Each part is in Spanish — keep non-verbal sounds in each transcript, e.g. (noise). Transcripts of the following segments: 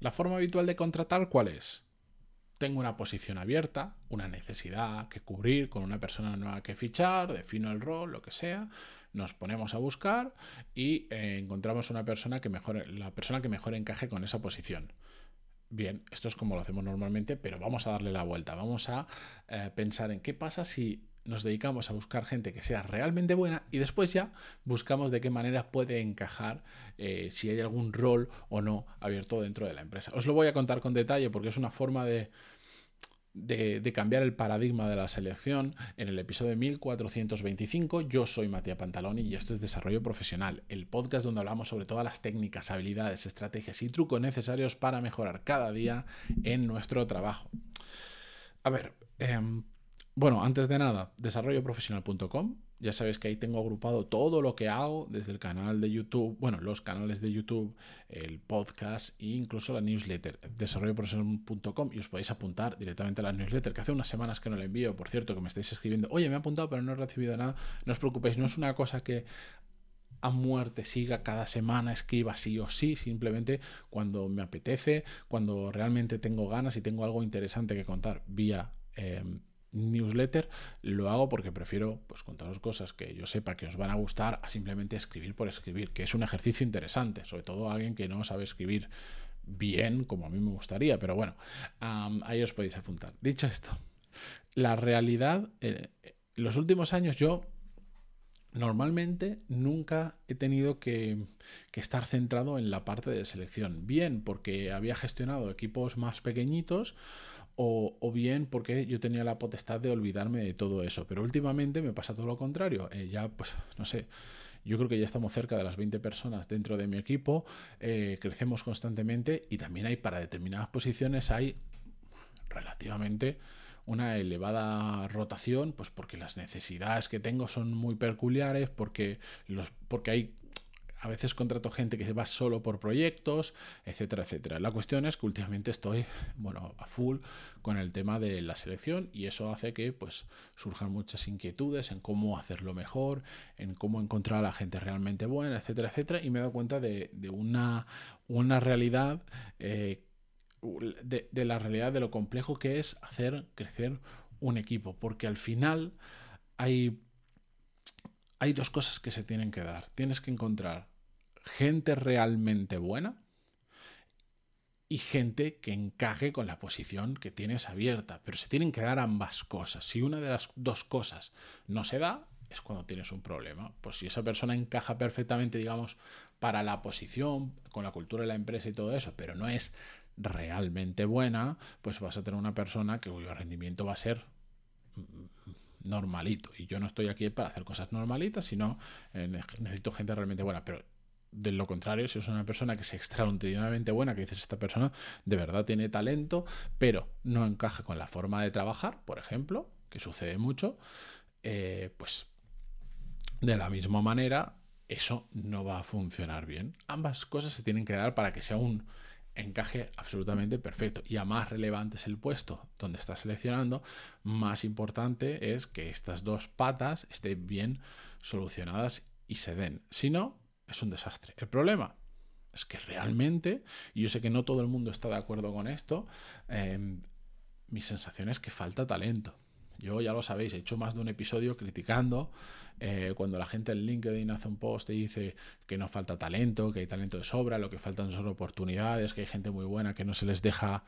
La forma habitual de contratar, ¿cuál es? Tengo una posición abierta, una necesidad que cubrir con una persona nueva que fichar, defino el rol, lo que sea, nos ponemos a buscar y eh, encontramos una persona que mejor, la persona que mejor encaje con esa posición. Bien, esto es como lo hacemos normalmente, pero vamos a darle la vuelta. Vamos a eh, pensar en qué pasa si nos dedicamos a buscar gente que sea realmente buena y después ya buscamos de qué manera puede encajar eh, si hay algún rol o no abierto dentro de la empresa. Os lo voy a contar con detalle porque es una forma de, de, cambiar el paradigma de la selección en el episodio 1425. Yo soy Matías Pantaloni y esto es Desarrollo Profesional, el podcast donde hablamos sobre todas las técnicas, habilidades, estrategias y trucos necesarios para mejorar cada día en nuestro trabajo. A ver, em, bueno, antes de nada, desarrolloprofesional.com. Ya sabéis que ahí tengo agrupado todo lo que hago desde el canal de YouTube, bueno, los canales de YouTube, el podcast e incluso la newsletter, desarrolloprofesional.com y os podéis apuntar directamente a la newsletter, que hace unas semanas que no la envío, por cierto, que me estáis escribiendo, oye, me he apuntado pero no he recibido nada, no os preocupéis, no es una cosa que a muerte siga cada semana, escriba sí o sí, simplemente cuando me apetece, cuando realmente tengo ganas y tengo algo interesante que contar vía... Em, newsletter, lo hago porque prefiero pues, contaros cosas que yo sepa que os van a gustar a simplemente escribir por escribir, que es un ejercicio interesante, sobre todo alguien que no sabe escribir bien como a mí me gustaría, pero bueno, ahí os podéis apuntar. Dicho esto, la realidad, eh, los últimos años yo normalmente nunca he tenido que, estar centrado en la parte de selección. Bien, porque había gestionado equipos más pequeñitos o, bien porque yo tenía la potestad de olvidarme de todo eso. Pero últimamente me pasa todo lo contrario. Eh, ya, pues, no sé, yo creo que ya estamos cerca de las 20 personas dentro de mi equipo, eh, crecemos constantemente y también hay para determinadas posiciones hay relativamente una elevada rotación, pues porque las necesidades que tengo son muy peculiares, porque, los, porque hay a veces contrato gente que va solo por proyectos, etcétera, etcétera. La cuestión es que últimamente estoy, bueno, a full con el tema de la selección y eso hace que pues surjan muchas inquietudes en cómo hacerlo mejor, en cómo encontrar a la gente realmente buena, etcétera, etcétera. Y me he dado cuenta de, una, una realidad eh, de, de la realidad de lo complejo que es hacer crecer un equipo, porque al final hay hay dos cosas que se tienen que dar. Tienes que encontrar gente realmente buena y gente que encaje con la posición que tienes abierta. Pero se tienen que dar ambas cosas. Si una de las dos cosas no se da, es cuando tienes un problema. Pues si esa persona encaja perfectamente, digamos, para la posición, con la cultura de la empresa y todo eso, pero no es realmente buena, pues vas a tener una persona que cuyo rendimiento va a ser normalito. Y yo no estoy aquí para hacer cosas normalitas, sino eh, necesito gente realmente buena. Pero de lo contrario, si es una persona que es extraordinariamente buena, que dices, esta persona de verdad tiene talento, pero no encaja con la forma de trabajar, por ejemplo, que sucede mucho, eh, pues de la misma manera, eso no va a funcionar bien. Ambas cosas se tienen que dar para que sea un encaje absolutamente perfecto. Y a más relevante es el puesto donde estás seleccionando, más importante es que estas dos patas estén bien solucionadas y se den. Si no, es un desastre. El problema es que realmente, y yo sé que no todo el mundo está de acuerdo con esto, em, mi sensación es que falta talento. Yo ya lo sabéis, he hecho más de un episodio criticando eh, cuando la gente en LinkedIn hace un post y dice que no falta talento, que hay talento de sobra, lo que faltan son oportunidades, que hay gente muy buena que no se les deja,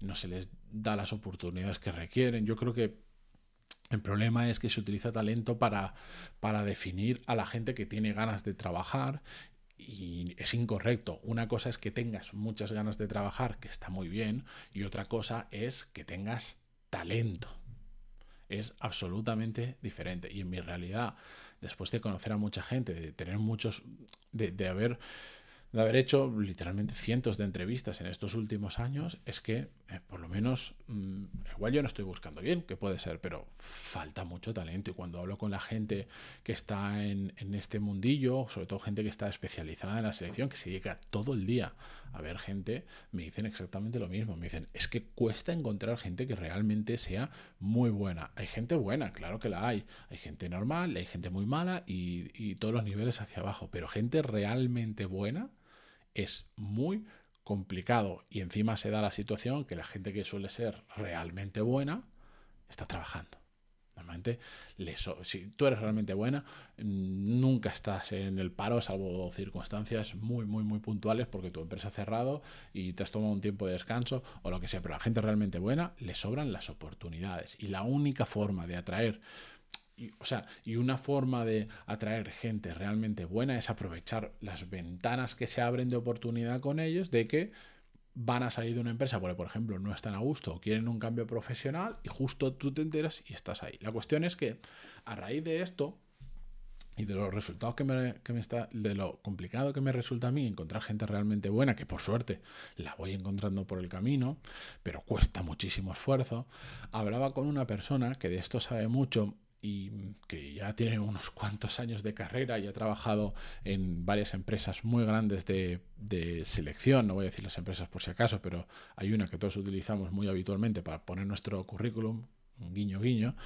no se les da las oportunidades que requieren. Yo creo que el problema es que se utiliza talento para, para definir a la gente que tiene ganas de trabajar y es incorrecto. Una cosa es que tengas muchas ganas de trabajar, que está muy bien, y otra cosa es que tengas talento es absolutamente diferente. Y en mi realidad, después de conocer a mucha gente, de tener muchos, de, haber de haber hecho literalmente cientos de entrevistas en estos últimos años es que, eh, por lo menos, mm, igual yo no estoy buscando bien, que puede ser, pero falta mucho talento. Y cuando hablo con la gente que está en, en, este mundillo, sobre todo gente que está especializada en la selección, que se dedica todo el día a ver gente, me dicen exactamente lo mismo. Me dicen, es que cuesta encontrar gente que realmente sea muy buena. Hay gente buena, claro que la hay. Hay gente normal, hay gente muy mala y, y todos los niveles hacia abajo, pero gente realmente buena es muy complicado y encima se da la situación que la gente que suele ser realmente buena está trabajando. Normalmente, si tú eres realmente buena, mm, nunca estás en el paro, salvo circunstancias muy, muy, muy puntuales porque tu empresa ha cerrado y te has tomado un tiempo de descanso o lo que sea. Pero a la gente realmente buena le sobran las oportunidades. Y la única forma de atraer y, o sea, y una forma de atraer gente realmente buena es aprovechar las ventanas que se abren de oportunidad con ellos, de que van a salir de una empresa porque, por ejemplo, no están a gusto o quieren un cambio profesional y justo tú te enteras y estás ahí. La cuestión es que a raíz de esto y de los resultados que me, que me, está, de lo complicado que me resulta a mí encontrar gente realmente buena, que por suerte la voy encontrando por el camino, pero cuesta muchísimo esfuerzo, hablaba con una persona que de esto sabe mucho y que ya tiene unos cuantos años de carrera y ha trabajado en varias empresas muy grandes de, selección, no voy a decir las empresas por si acaso, pero hay una que todos utilizamos muy habitualmente para poner nuestro currículum, guiño guiño.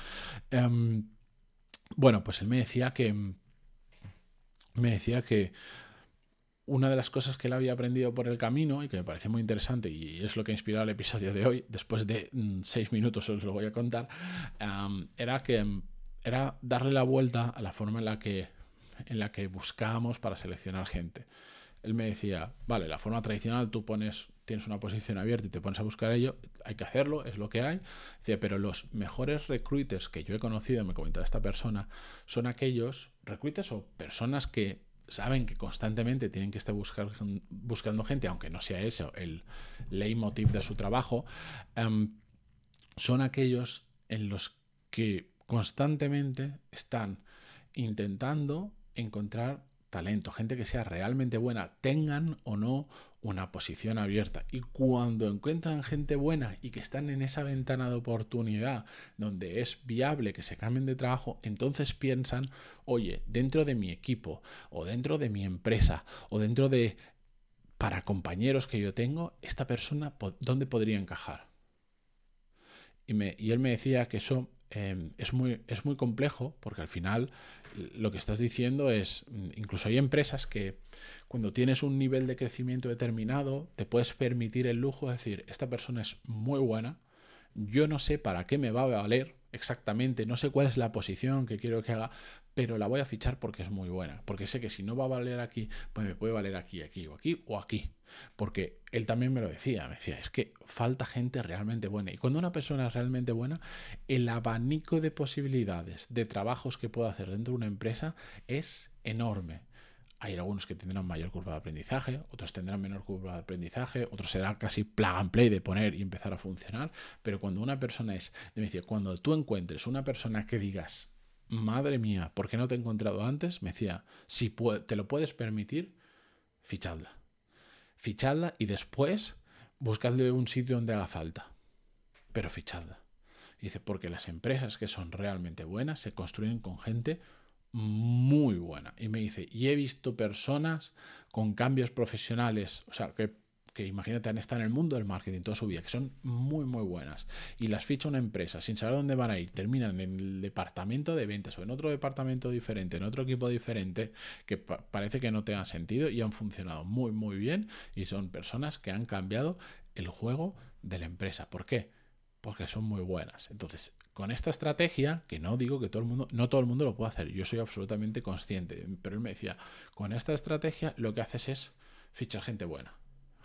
Em, bueno, pues él me decía que me decía que una de las cosas que él había aprendido por el camino y que me parece muy interesante y es lo que ha inspirado el episodio de hoy, después de mm, seis minutos os lo voy a contar, em, era que era darle la vuelta a la forma en la que, en la que buscábamos para seleccionar gente. Él me decía, vale, la forma tradicional tú pones, tienes una posición abierta y te pones a buscar ello, hay que hacerlo, es lo que hay. Decía, pero los mejores recruiters que yo he conocido, me comentaba esta persona, son aquellos recruiters o personas que saben que constantemente tienen que estar buscando gente, aunque no sea eso el leitmotiv de su trabajo, em, son aquellos en los que constantemente están intentando encontrar talento, gente que sea realmente buena, tengan o no una posición abierta. Y cuando encuentran gente buena y que están en esa ventana de oportunidad donde es viable que se cambien de trabajo, entonces piensan, oye, dentro de mi equipo o dentro de mi empresa o dentro de para compañeros que yo tengo, esta persona, ¿dónde podría encajar? Y, me, y él me decía que eso Em, es, muy, es muy complejo porque al final lo que estás diciendo es, mm, incluso hay empresas que cuando tienes un nivel de crecimiento determinado, te puedes permitir el lujo de decir, esta persona es muy buena, yo no sé para qué me va a valer exactamente, no sé cuál es la posición que quiero que haga, pero la voy a fichar porque es muy buena, porque sé que si no va a valer aquí, pues me puede valer aquí, aquí o aquí o aquí. Porque él también me lo decía, me decía, es que falta gente realmente buena. Y cuando una persona es realmente buena, el abanico de posibilidades de trabajos que puede hacer dentro de una empresa es enorme. Hay algunos que tendrán mayor curva de aprendizaje, otros tendrán menor curva de aprendizaje, otros será casi plug and play de poner y empezar a funcionar. Pero cuando una persona es, me decía, cuando tú encuentres una persona que digas, madre mía, ¿por qué no te he encontrado antes? Me decía, si te lo puedes permitir, fichadla fichadla y después buscadle un sitio donde haga falta. Pero fichadla. Dice, porque las empresas que son realmente buenas se construyen con gente muy buena. Y me dice, y he visto personas con cambios profesionales, o sea, que que imagínate han estado en el mundo del marketing toda su vida, que son muy, muy buenas, y las ficha una empresa sin saber dónde van a ir, terminan en el departamento de ventas o en otro departamento diferente, en otro equipo diferente, que parece que no tengan sentido y han funcionado muy, muy bien, y son personas que han cambiado el juego de la empresa. ¿Por qué? Porque son muy buenas. Entonces, con esta estrategia, que no digo que todo el mundo, no todo el mundo lo puede hacer, yo soy absolutamente consciente, pero él me decía, con esta estrategia lo que haces es fichar gente buena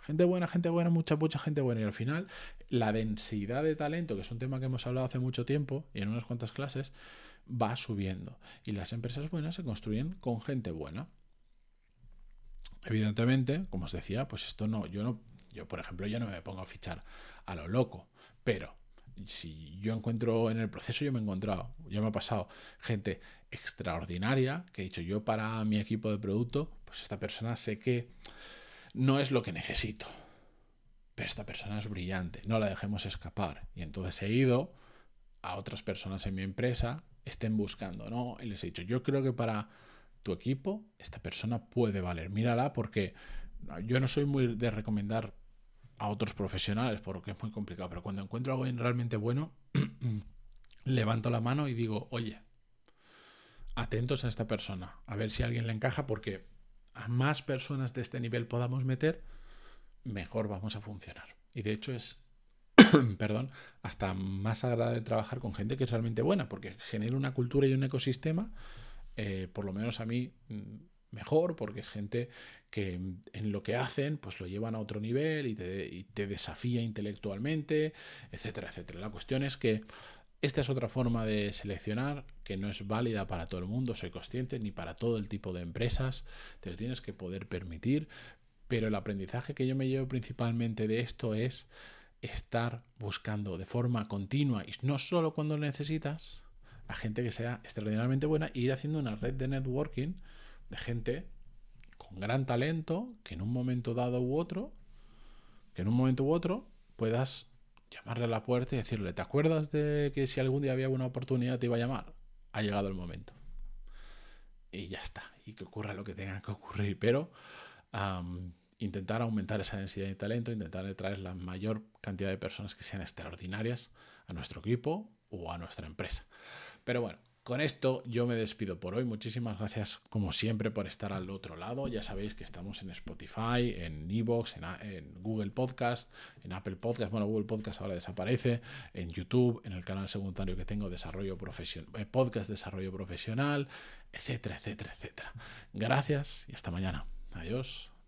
Gente buena, gente buena, mucha, mucha gente buena. Y al final, la densidad de talento, que es un tema que hemos hablado hace mucho tiempo y en unas cuantas clases, va subiendo. Y las empresas buenas se construyen con gente buena. Evidentemente, como os decía, pues esto no, yo no, yo por ejemplo, yo no me pongo a fichar a lo loco, pero si yo encuentro en el proceso, yo me he encontrado, ya me ha pasado gente extraordinaria que he dicho yo para mi equipo de producto, pues esta persona sé que no es lo que necesito. Pero esta persona es brillante, no la dejemos escapar. Y entonces he ido a otras personas en mi empresa, estén buscando, ¿no? Y les he dicho, yo creo que para tu equipo esta persona puede valer. Mírala porque yo no soy muy de recomendar a otros profesionales porque es muy complicado, pero cuando encuentro algo realmente bueno, (clears throat) levanto la mano y digo, oye, atentos a esta persona, a ver si alguien le encaja porque a más personas de este nivel podamos meter, mejor vamos a funcionar. Y de hecho es, (clears throat) perdón, hasta más agradable trabajar con gente que es realmente buena, porque genera una cultura y un ecosistema, eh, por lo menos a mí mm, mejor, porque es gente que en lo que hacen, pues lo llevan a otro nivel y te, desafía intelectualmente, etcétera, etcétera. La cuestión es que esta es otra forma de seleccionar que no es válida para todo el mundo, soy consciente, ni para todo el tipo de empresas, te lo tienes que poder permitir, pero el aprendizaje que yo me llevo principalmente de esto es estar buscando de forma continua y no solo cuando necesitas, a gente que sea extraordinariamente buena e ir haciendo una red de networking de gente con gran talento que en un momento dado u otro, que en un momento u otro puedas llamarle a la puerta y decirle, ¿te acuerdas de que si algún día había una oportunidad te iba a llamar? Ha llegado el momento. Y ya está. Y que ocurra lo que tenga que ocurrir. Pero intentar aumentar esa densidad de talento, intentar traer la mayor cantidad de personas que sean extraordinarias a nuestro equipo o a nuestra empresa. Pero bueno, con esto yo me despido por hoy. Muchísimas gracias como siempre por estar al otro lado. Ya sabéis que estamos en Spotify, en Evox, en, Google Podcast, en Apple Podcast. Bueno, Google Podcast ahora desaparece. En YouTube, en el canal secundario que tengo, Desarrollo Profesional, eh, Podcast Desarrollo Profesional, etcétera, etcétera, etcétera. Gracias y hasta mañana. Adiós.